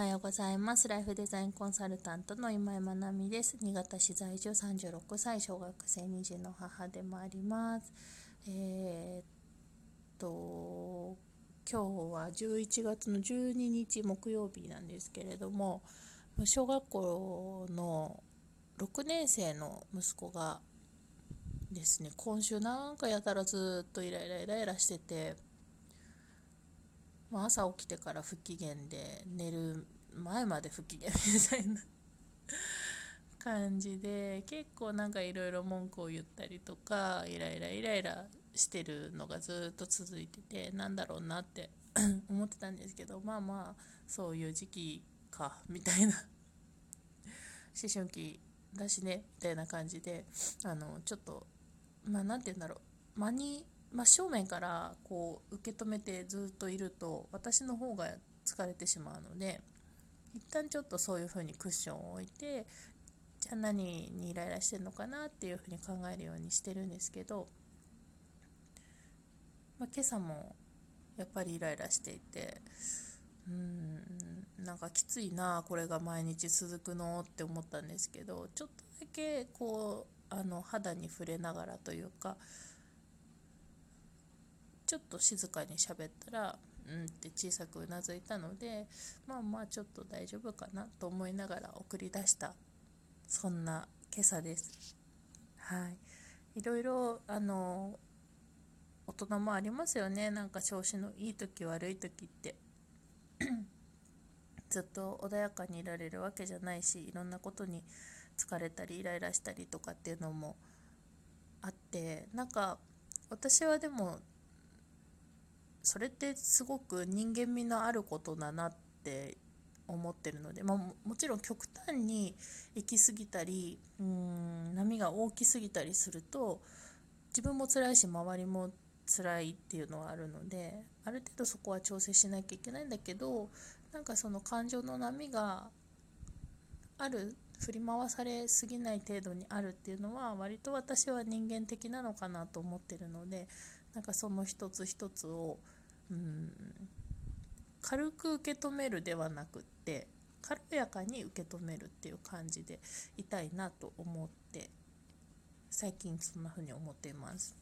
はようございます。ライフデザインコンサルタントの今井まなみです。新潟市在住36歳、小学生2児の母でもあります。えー、っと、今日は11月の12日木曜日なんですけれども、小学校の6年生の息子がですね、今週なんかやたらずっとイライライライラしてて、まあ、朝起きてから不機嫌で寝る前まで不機嫌みたいな感じで結構なんかいろいろ文句を言ったりとかイライライライラしてるのがずっと続いててなんだろうなって 思ってたんですけどまあまあそういう時期かみたいな。思春期だしねみたいな感じであのちょっとまあ何て言うんだろう。間に真正面からこう受け止めてずっといると私の方が疲れてしまうので一旦ちょっとそういう風にクッションを置いてじゃあ何にイライラしてるのかなっていう風に考えるようにしてるんですけど、まあ、今朝もやっぱりイライラしていてうんなんかきついなこれが毎日続くのって思ったんですけどちょっとだけこうあの肌に触れながらというかちょっと静かに喋ったらうんって小さくうなずいたのでまあまあちょっと大丈夫かなと思いながら送り出したそんな今朝です。はい。いろいろあの大人もありますよね。なんか調子のいい時悪い時って。ずっと穏やかにいられるわけじゃないしいろんなことに疲れたりイライラしたりとかっていうのもあってなんか私はでもそれってすごく人間味のあることだなって思ってるので、まあ、もちろん極端に行き過ぎたりうん波が大きすぎたりすると自分も辛いし周りも辛いっていうのはあるのである程度そこは調整しなきゃいけないんだけどなんかその感情の波がある振り回されすぎない程度にあるっていうのは割と私は人間的なのかなと思ってるのでなんかその一つ一つをうん軽く受け止めるではなくって軽やかに受け止めるっていう感じでいたいなと思って最近そんな風に思っています。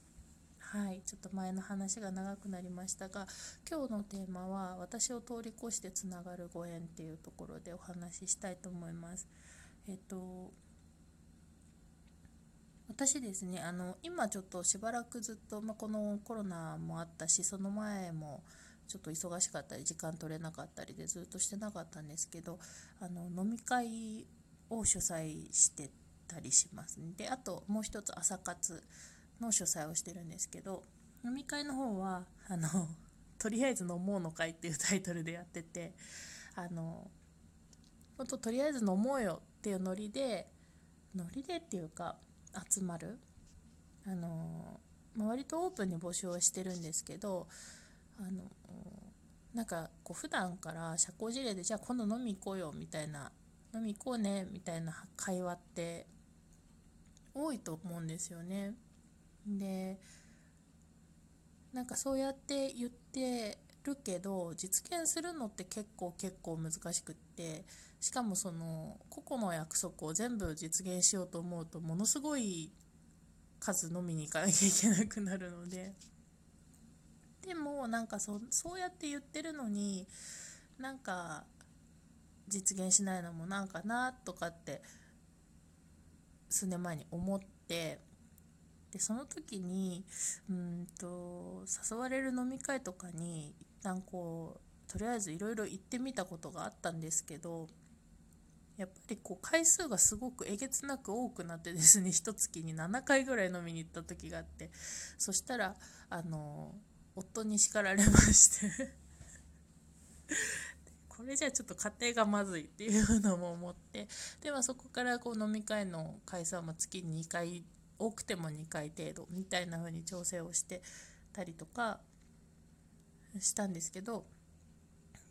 はい、ちょっと前の話が長くなりましたが今日のテーマは私を通り越してつながるご縁っていうところでお話ししたいと思います。えっと私ですねあの今ちょっとしばらくずっと、まあ、このコロナもあったしその前もちょっと忙しかったり時間取れなかったりでずっとしてなかったんですけどあの飲み会を主催してたりしますね。であともう一つ朝活の主催をしてるんですけど飲み会の方はあのとりあえず飲もうの会っていうタイトルでやっててあの本当とりあえず飲もうよっていうノリでノリでっていうか集まるあの、まあ、割とオープンに募集はしてるんですけどあのなんかこう普段から社交辞令でじゃあ今度飲み行こうよみたいな飲み行こうねみたいな会話って多いと思うんですよね。でなんかそうやって言ってるけど実現するのって結構結構難しくってしかもその個々の約束を全部実現しようと思うとものすごい数飲みに行かなきゃいけなくなるので。でもなんかそそうやって言ってるのになんか実現しないのもなんかなとかって数年前に思ってでその時にうんと誘われる飲み会とかに一旦こうとりあえずいろいろ行ってみたことがあったんですけどやっぱりこう回数がすごくえげつなく多くなってですね 一月に7回ぐらい飲みに行った時があってそしたらあの夫に叱られまして これじゃちょっと家庭がまずいっていうのも思ってではそこからこう飲み会の回数は月に2回多くても2回程度みたいな風に調整をしてたりとかしたんですけど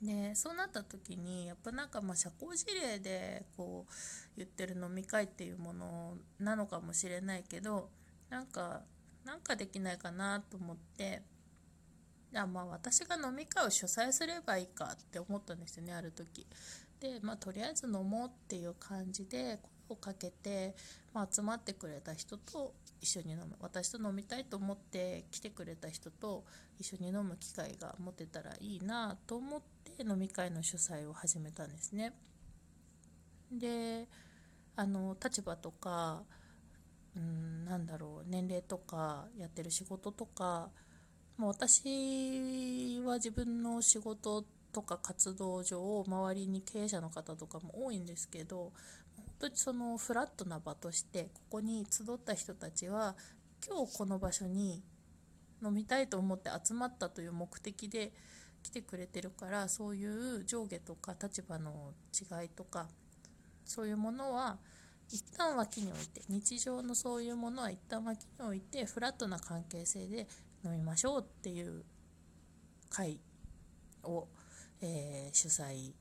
でそうなった時にやっぱなんかまあ社交辞令でこう言ってる飲み会っていうものなのかもしれないけどなんかなんかできないかなと思ってあまあ私が飲み会を主催すればいいかって思ったんですよねある時。で、まあ、とりあえず飲もうっていう感じで声をかけて、まあ、集まってくれた人と一緒に飲む。私と飲みたいと思って来てくれた人と一緒に飲む機会が持てたらいいなと思って飲み会の主催を始めたんですね。であの立場とかうんなんだろう年齢とかやってる仕事とか、まあ、私は自分の仕事とか活動上周りに経営者の方とかも多いんですけど本当にそのフラットな場としてここに集った人たちは今日この場所に飲みたいと思って集まったという目的で来てくれてるからそういう上下とか立場の違いとかそういうものは一旦脇に置いて日常のそういうものは一旦脇に置いてフラットな関係性で飲みましょうっていう会を、えー、主催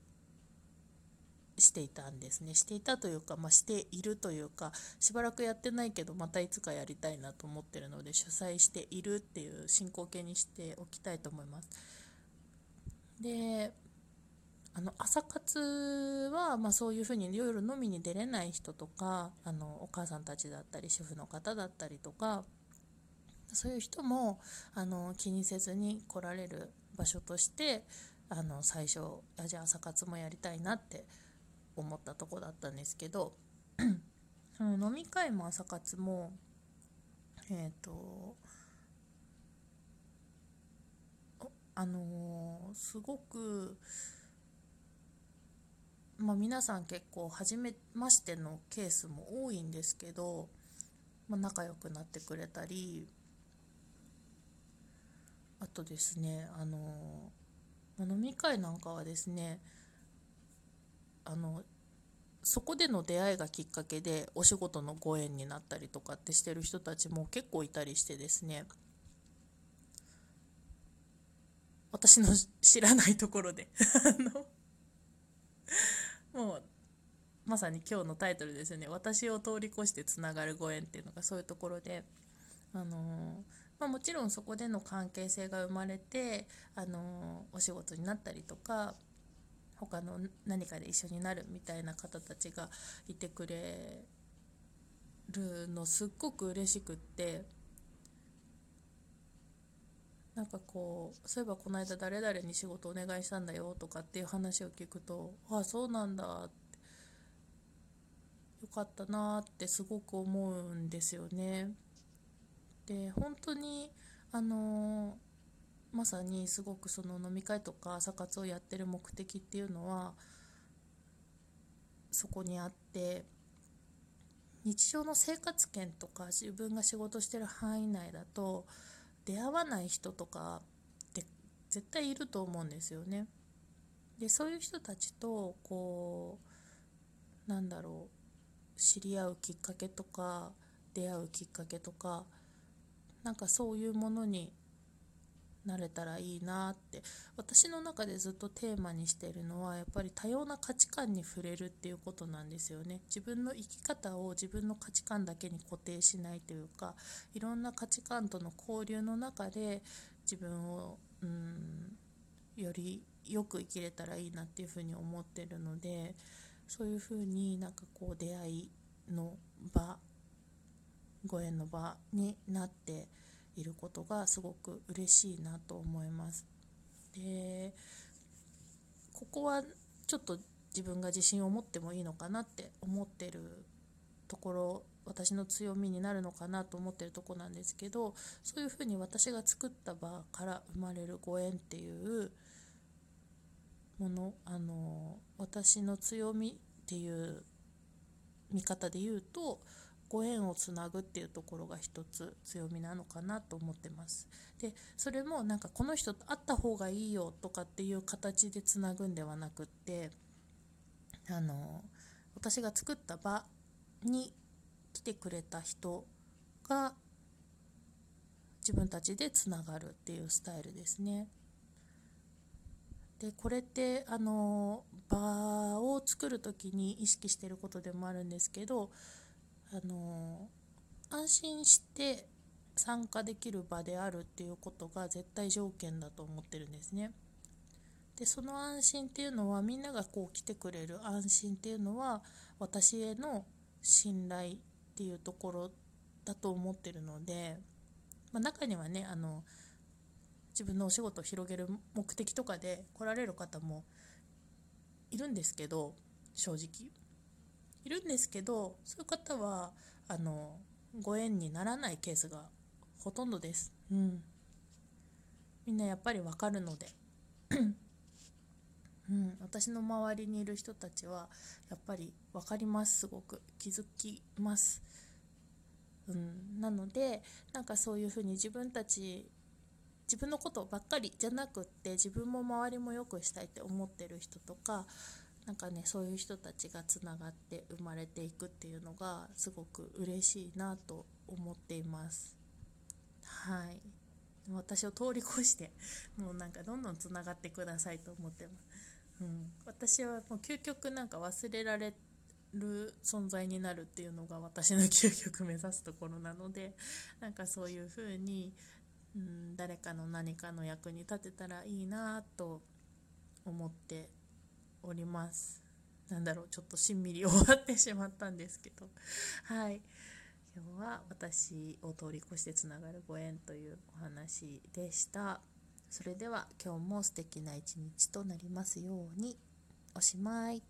していたんですね。していたというか、まあ、しているというかしばらくやってないけどまたいつかやりたいなと思ってるので主催しているっていう進行形にしておきたいと思います。であの朝活は、まあ、そういうふうに夜飲みに出れない人とかあのお母さんたちだったり主婦の方だったりとかそういう人もあの気にせずに来られる場所としてあの最初あじゃあ朝活もやりたいなって思ったとこだったんですけど その飲み会も朝活もえっ、ー、とあのー、すごくまあ、皆さん結構初めましてのケースも多いんですけど、まあ、仲良くなってくれたりあとですねあの飲み会なんかはですねあのそこでの出会いがきっかけでお仕事のご縁になったりとかってしてる人たちも結構いたりしてですね私の知らないところで。もうまさに今日のタイトルですよね。私を通り越してつながるご縁っていうのがそういうところで、あの、まあ、もちろんそこでの関係性が生まれて、あの、お仕事になったりとか他の何かで一緒になるみたいな方たちがいてくれるのすっごく嬉しくって。なんかこうそういえばこの間誰々に仕事お願いしたんだよとかっていう話を聞くとああそうなんだってよかったなってすごく思うんですよね。で本当にあのまさにすごくその飲み会とか朝活をやってる目的っていうのはそこにあって日常の生活圏とか自分が仕事してる範囲内だと出会わない人とかって絶対いると思うんですよね。でそういう人たちとこうなんだろう知り合うきっかけとか出会うきっかけとかなんかそういうものになれたらいいなって。私の中でずっとテーマにしてるのはやっぱり多様な価値観に触れるっていうことなんですよね。自分の生き方を自分の価値観だけに固定しないというかいろんな価値観との交流の中で自分をうんよりよく生きれたらいいなっていうふうに思ってるのでそういうふうになんかこう出会いの場ご縁の場になっていることがすごく嬉しいなと思います。でここはちょっと自分が自信を持ってもいいのかなって思ってるところ私の強みになるのかなと思ってるとこなんですけどそういうふうに私が作った場から生まれるご縁っていうものあの私の強みっていう見方で言うとご縁をつなぐっていうところが一つ強みなのかなと思ってますでそれもなんかこの人と会った方がいいよとかっていう形でつなぐんではなくってあの私が作った場に来てくれた人が自分たちでつながるっていうスタイルですね。でこれってあの場を作る時に意識してることでもあるんですけどあの安心して参加できる場であるっていうことが絶対条件だと思ってるんですね。でその安心っていうのはみんながこう来てくれる安心っていうのは私への信頼っていうところだと思ってるので、まあ、中にはねあの自分のお仕事を広げる目的とかで来られる方もいるんですけど正直いるんですけどそういう方はあのご縁にならないケースがほとんどです。うん、みんなやっぱりわかるので。うん、私の周りにいる人たちはやっぱり分かります。すごく。気づきます、うん、なのでなんかそういうふうに自分たち自分のことばっかりじゃなくって自分も周りも良くしたいって思ってる人とかなんかねそういう人たちがつながって生まれていくっていうのがすごく嬉しいなと思っています。はい。私を通り越してもうなんかどんどんつながってくださいと思ってます。うん、私はもう究極なんか忘れられる存在になるっていうのが私の究極目指すところなのでなんかそういうふうに、うん、誰かの何かの役に立てたらいいなと思っておりますなんだろうちょっとしんみり終わってしまったんですけどはい今日は私を通り越してつながるご縁というお話でした。それでは今日も素敵な一日となりますようにおしまい。